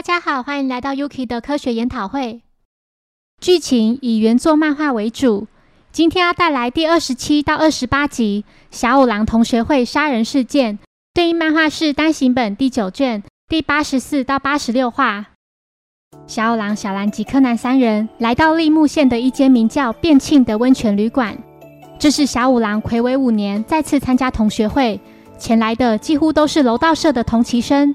大家好，欢迎来到 Yuki 的科学研讨会。剧情以原作漫画为主，今天要带来第二十七到二十八集《小五郎同学会杀人事件》，对应漫画是单行本第九卷第八十四到八十六话。小五郎、小兰及柯南三人来到立木县的一间名叫变庆的温泉旅馆，这是小五郎魁违五年再次参加同学会，前来的几乎都是楼道社的同期生。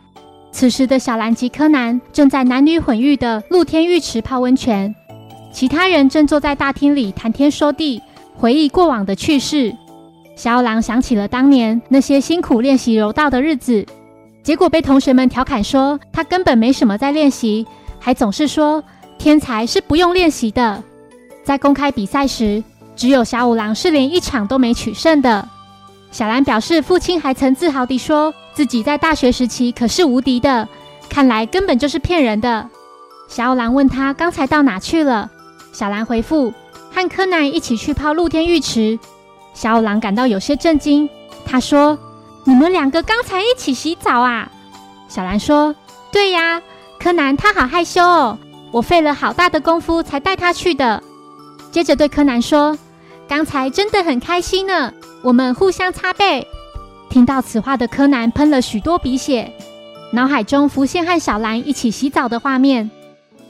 此时的小兰及柯南正在男女混浴的露天浴池泡温泉，其他人正坐在大厅里谈天说地，回忆过往的趣事。小五郎想起了当年那些辛苦练习柔道的日子，结果被同学们调侃说他根本没什么在练习，还总是说天才是不用练习的。在公开比赛时，只有小五郎是连一场都没取胜的。小兰表示，父亲还曾自豪地说。自己在大学时期可是无敌的，看来根本就是骗人的。小五郎问他刚才到哪去了，小兰回复和柯南一起去泡露天浴池。小五郎感到有些震惊，他说：“你们两个刚才一起洗澡啊？”小兰说：“对呀，柯南他好害羞哦，我费了好大的功夫才带他去的。”接着对柯南说：“刚才真的很开心呢，我们互相擦背。”听到此话的柯南喷了许多鼻血，脑海中浮现和小兰一起洗澡的画面。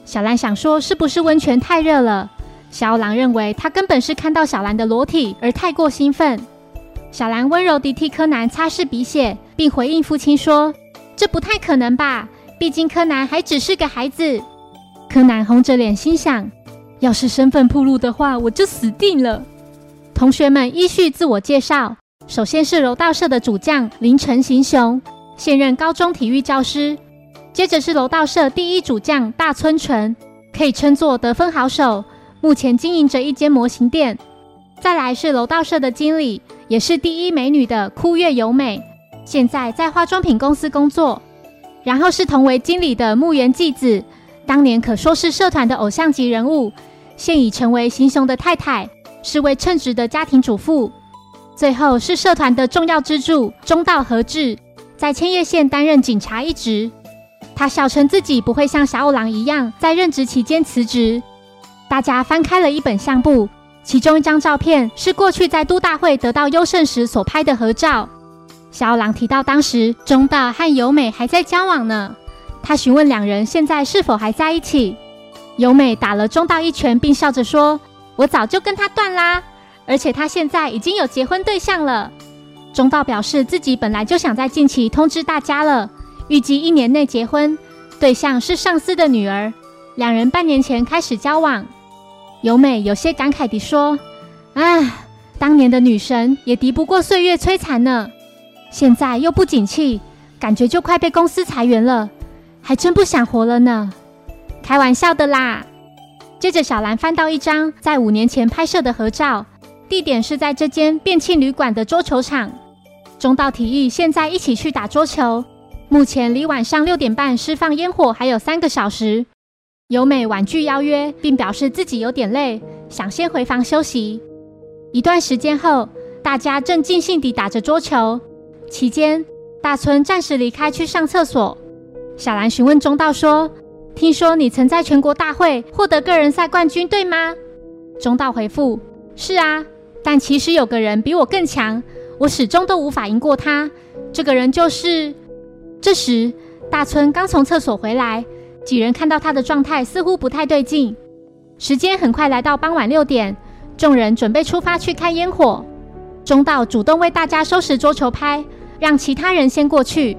小兰想说是不是温泉太热了？小五郎认为他根本是看到小兰的裸体而太过兴奋。小兰温柔地替柯南擦拭鼻血，并回应父亲说：“这不太可能吧？毕竟柯南还只是个孩子。”柯南红着脸心想：“要是身份暴露的话，我就死定了。”同学们依序自我介绍。首先是柔道社的主将林晨行雄，现任高中体育教师。接着是柔道社第一主将大村纯，可以称作得分好手，目前经营着一间模型店。再来是柔道社的经理，也是第一美女的枯月由美，现在在化妆品公司工作。然后是同为经理的木原纪子，当年可说是社团的偶像级人物，现已成为行雄的太太，是位称职的家庭主妇。最后是社团的重要支柱中道和志，在千叶县担任警察一职。他笑称自己不会像小五郎一样在任职期间辞职。大家翻开了一本相簿，其中一张照片是过去在都大会得到优胜时所拍的合照。小五郎提到当时中道和由美还在交往呢，他询问两人现在是否还在一起。由美打了中道一拳，并笑着说：“我早就跟他断啦。”而且他现在已经有结婚对象了。中道表示自己本来就想在近期通知大家了，预计一年内结婚，对象是上司的女儿。两人半年前开始交往。由美有些感慨地说：“唉，当年的女神也敌不过岁月摧残呢。现在又不景气，感觉就快被公司裁员了，还真不想活了呢。开玩笑的啦。”接着小兰翻到一张在五年前拍摄的合照。地点是在这间便庆旅馆的桌球场。中道提议现在一起去打桌球。目前离晚上六点半释放烟火还有三个小时。由美婉拒邀约，并表示自己有点累，想先回房休息。一段时间后，大家正尽兴地打着桌球。期间，大村暂时离开去上厕所。小兰询问中道说：“听说你曾在全国大会获得个人赛冠军，对吗？”中道回复：“是啊。”但其实有个人比我更强，我始终都无法赢过他。这个人就是……这时，大村刚从厕所回来，几人看到他的状态似乎不太对劲。时间很快来到傍晚六点，众人准备出发去看烟火。中道主动为大家收拾桌球拍，让其他人先过去。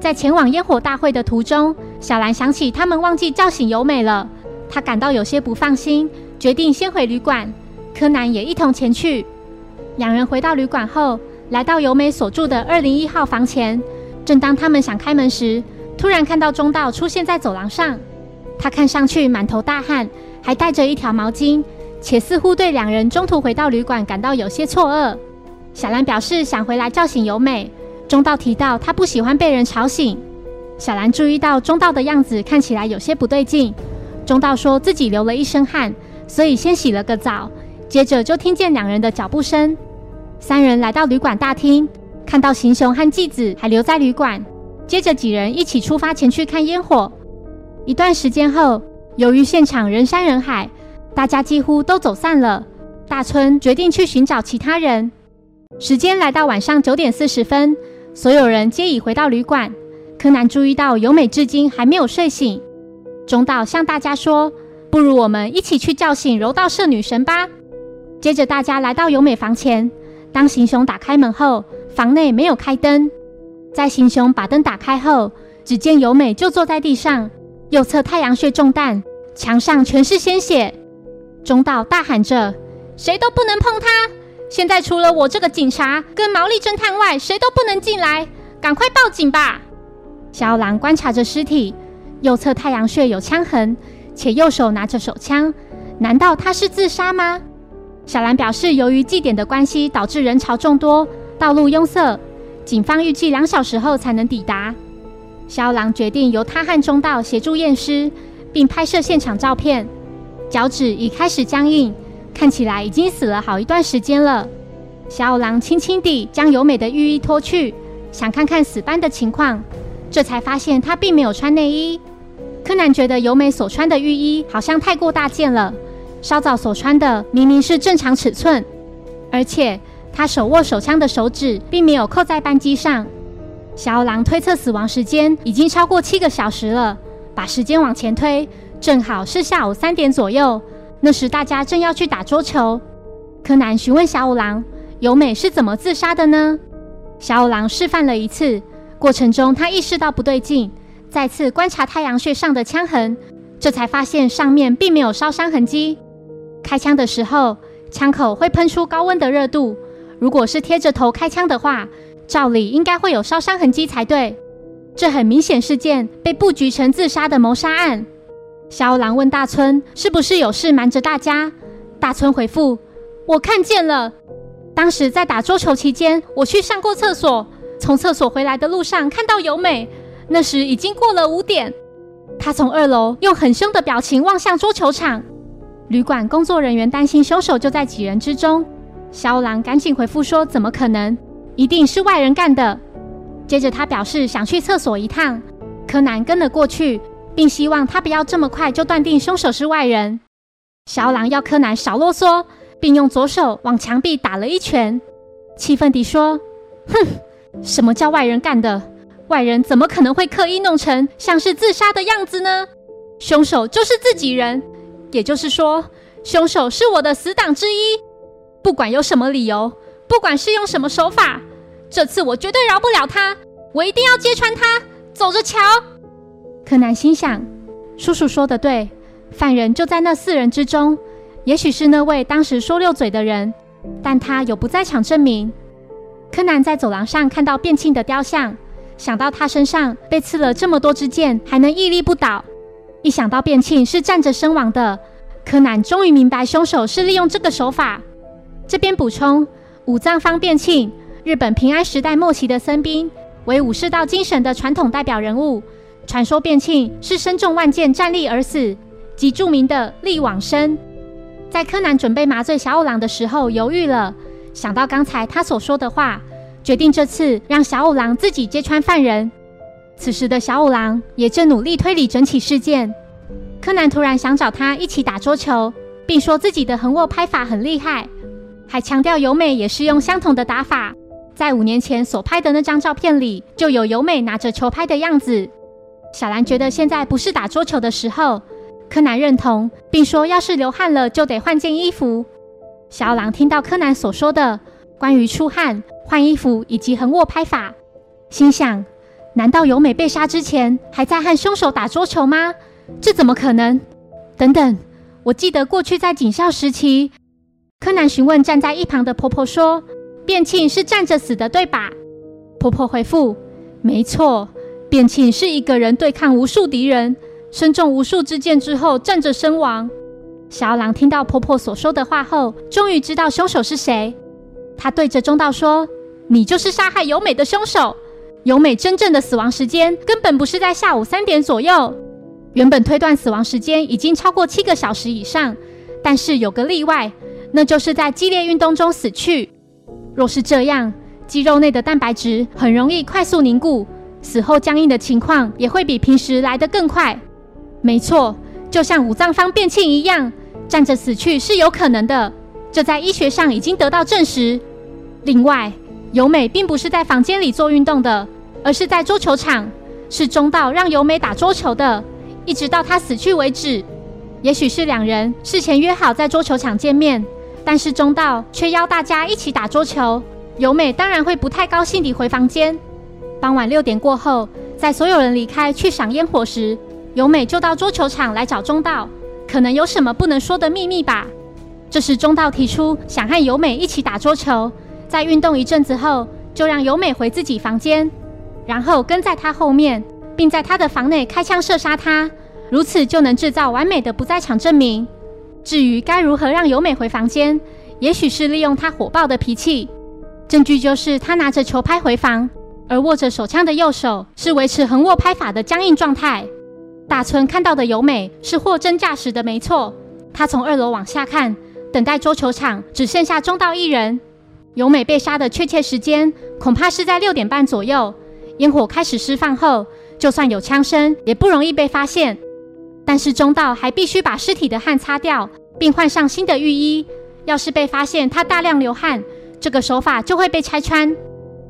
在前往烟火大会的途中，小兰想起他们忘记叫醒由美了，她感到有些不放心，决定先回旅馆。柯南也一同前去。两人回到旅馆后，来到由美所住的二零一号房前。正当他们想开门时，突然看到中道出现在走廊上。他看上去满头大汗，还带着一条毛巾，且似乎对两人中途回到旅馆感到有些错愕。小兰表示想回来叫醒由美。中道提到他不喜欢被人吵醒。小兰注意到中道的样子看起来有些不对劲。中道说自己流了一身汗，所以先洗了个澡。接着就听见两人的脚步声，三人来到旅馆大厅，看到行雄和继子还留在旅馆。接着几人一起出发前去看烟火。一段时间后，由于现场人山人海，大家几乎都走散了。大村决定去寻找其他人。时间来到晚上九点四十分，所有人皆已回到旅馆。柯南注意到由美至今还没有睡醒。中岛向大家说：“不如我们一起去叫醒柔道社女神吧。”接着，大家来到由美房前。当行雄打开门后，房内没有开灯。在行雄把灯打开后，只见由美就坐在地上，右侧太阳穴中弹，墙上全是鲜血。中岛大喊着：“谁都不能碰他！现在除了我这个警察跟毛利侦探外，谁都不能进来！赶快报警吧！”小狼观察着尸体，右侧太阳穴有枪痕，且右手拿着手枪，难道他是自杀吗？小兰表示，由于祭典的关系，导致人潮众多，道路拥塞，警方预计两小时后才能抵达。肖郎决定由他和中道协助验尸，并拍摄现场照片。脚趾已开始僵硬，看起来已经死了好一段时间了。小五郎轻轻地将由美的浴衣脱去，想看看死斑的情况，这才发现她并没有穿内衣。柯南觉得由美所穿的浴衣好像太过大件了。稍早所穿的明明是正常尺寸，而且他手握手枪的手指并没有扣在扳机上。小狼推测死亡时间已经超过七个小时了，把时间往前推，正好是下午三点左右。那时大家正要去打桌球。柯南询问小五郎：“由美是怎么自杀的呢？”小五郎示范了一次，过程中他意识到不对劲，再次观察太阳穴上的枪痕，这才发现上面并没有烧伤痕迹。开枪的时候，枪口会喷出高温的热度。如果是贴着头开枪的话，照理应该会有烧伤痕迹才对。这很明显是件被布局成自杀的谋杀案。小五郎问大村：“是不是有事瞒着大家？”大村回复：“我看见了。当时在打桌球期间，我去上过厕所，从厕所回来的路上看到由美，那时已经过了五点。他从二楼用很凶的表情望向桌球场。”旅馆工作人员担心凶手就在几人之中，肖郎赶紧回复说：“怎么可能？一定是外人干的。”接着他表示想去厕所一趟，柯南跟了过去，并希望他不要这么快就断定凶手是外人。肖郎要柯南少啰嗦，并用左手往墙壁打了一拳，气愤地说：“哼，什么叫外人干的？外人怎么可能会刻意弄成像是自杀的样子呢？凶手就是自己人。”也就是说，凶手是我的死党之一。不管有什么理由，不管是用什么手法，这次我绝对饶不了他。我一定要揭穿他，走着瞧。柯南心想：叔叔说的对，犯人就在那四人之中。也许是那位当时说溜嘴的人，但他有不在场证明。柯南在走廊上看到变庆的雕像，想到他身上被刺了这么多支箭，还能屹立不倒。一想到变庆是站着身亡的，柯南终于明白凶手是利用这个手法。这边补充：武藏方变庆，日本平安时代末期的僧兵，为武士道精神的传统代表人物。传说变庆是身中万箭站立而死，即著名的立往生。在柯南准备麻醉小五郎的时候，犹豫了，想到刚才他所说的话，决定这次让小五郎自己揭穿犯人。此时的小五郎也正努力推理整起事件。柯南突然想找他一起打桌球，并说自己的横握拍法很厉害，还强调由美也是用相同的打法。在五年前所拍的那张照片里，就有由美拿着球拍的样子。小兰觉得现在不是打桌球的时候。柯南认同，并说要是流汗了就得换件衣服。小五郎听到柯南所说的关于出汗、换衣服以及横握拍法，心想。难道由美被杀之前还在和凶手打桌球吗？这怎么可能？等等，我记得过去在警校时期，柯南询问站在一旁的婆婆说：“变庆是站着死的，对吧？”婆婆回复：“没错，变庆是一个人对抗无数敌人，身中无数支箭之后站着身亡。”小狼听到婆婆所说的话后，终于知道凶手是谁。他对着中道说：“你就是杀害由美的凶手。”由美真正的死亡时间根本不是在下午三点左右，原本推断死亡时间已经超过七个小时以上，但是有个例外，那就是在激烈运动中死去。若是这样，肌肉内的蛋白质很容易快速凝固，死后僵硬的情况也会比平时来得更快。没错，就像五脏方变庆一样，站着死去是有可能的，这在医学上已经得到证实。另外，由美并不是在房间里做运动的，而是在桌球场，是中道让由美打桌球的，一直到她死去为止。也许是两人事前约好在桌球场见面，但是中道却邀大家一起打桌球，由美当然会不太高兴地回房间。傍晚六点过后，在所有人离开去赏烟火时，由美就到桌球场来找中道，可能有什么不能说的秘密吧。这时中道提出想和由美一起打桌球。在运动一阵子后，就让由美回自己房间，然后跟在她后面，并在他的房内开枪射杀他，如此就能制造完美的不在场证明。至于该如何让由美回房间，也许是利用她火爆的脾气。证据就是她拿着球拍回房，而握着手枪的右手是维持横握拍法的僵硬状态。大村看到的由美是货真价实的，没错。他从二楼往下看，等待桌球场只剩下中道一人。由美被杀的确切时间恐怕是在六点半左右。烟火开始释放后，就算有枪声，也不容易被发现。但是中道还必须把尸体的汗擦掉，并换上新的浴衣。要是被发现他大量流汗，这个手法就会被拆穿。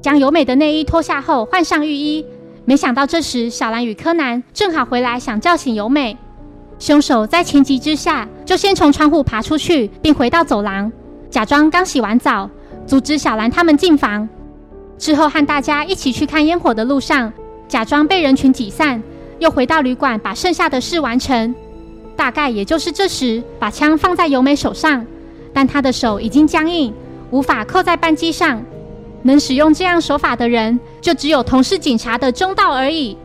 将由美的内衣脱下后，换上浴衣。没想到这时小兰与柯南正好回来，想叫醒由美。凶手在情急之下，就先从窗户爬出去，并回到走廊，假装刚洗完澡。阻止小兰他们进房之后，和大家一起去看烟火的路上，假装被人群挤散，又回到旅馆把剩下的事完成。大概也就是这时，把枪放在由美手上，但她的手已经僵硬，无法扣在扳机上。能使用这样手法的人，就只有同是警察的中道而已。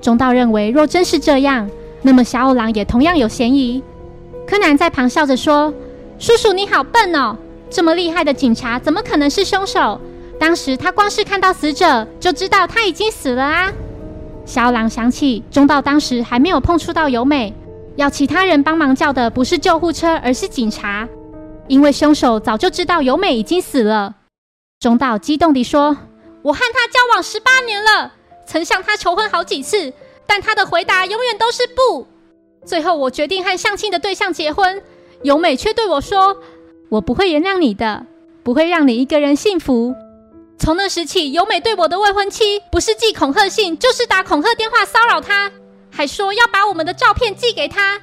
中道认为，若真是这样，那么小五郎也同样有嫌疑。柯南在旁笑着说：“叔叔你好笨哦。”这么厉害的警察，怎么可能是凶手？当时他光是看到死者，就知道他已经死了啊！小狼想起中道当时还没有碰触到由美，要其他人帮忙叫的不是救护车，而是警察，因为凶手早就知道由美已经死了。中道激动地说：“我和他交往十八年了，曾向他求婚好几次，但他的回答永远都是不。最后我决定和相亲的对象结婚，由美却对我说。”我不会原谅你的，不会让你一个人幸福。从那时起，由美对我的未婚妻不是寄恐吓信，就是打恐吓电话骚扰她，还说要把我们的照片寄给她。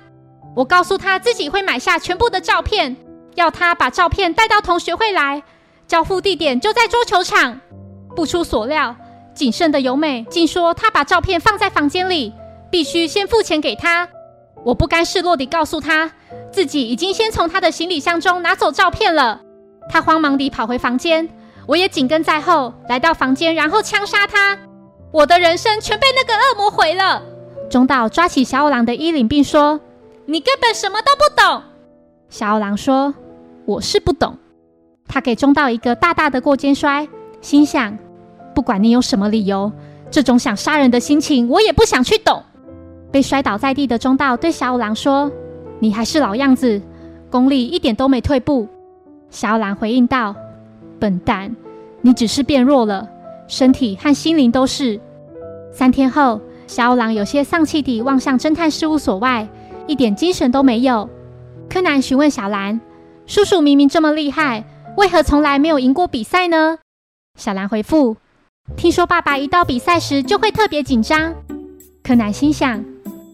我告诉她自己会买下全部的照片，要她把照片带到同学会来，交付地点就在桌球场。不出所料，谨慎的由美竟说她把照片放在房间里，必须先付钱给她。我不甘示弱地告诉她。自己已经先从他的行李箱中拿走照片了，他慌忙地跑回房间，我也紧跟在后，来到房间，然后枪杀他。我的人生全被那个恶魔毁了。中岛抓起小五郎的衣领，并说：“你根本什么都不懂。”小五郎说：“我是不懂。”他给中岛一个大大的过肩摔，心想：不管你有什么理由，这种想杀人的心情，我也不想去懂。被摔倒在地的中岛对小五郎说。你还是老样子，功力一点都没退步。小五郎回应道：“笨蛋，你只是变弱了，身体和心灵都是。”三天后，小狼有些丧气地望向侦探事务所外，一点精神都没有。柯南询问小兰：“叔叔明明这么厉害，为何从来没有赢过比赛呢？”小兰回复：“听说爸爸一到比赛时就会特别紧张。”柯南心想：“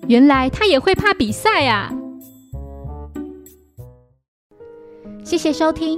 原来他也会怕比赛啊！”谢谢收听。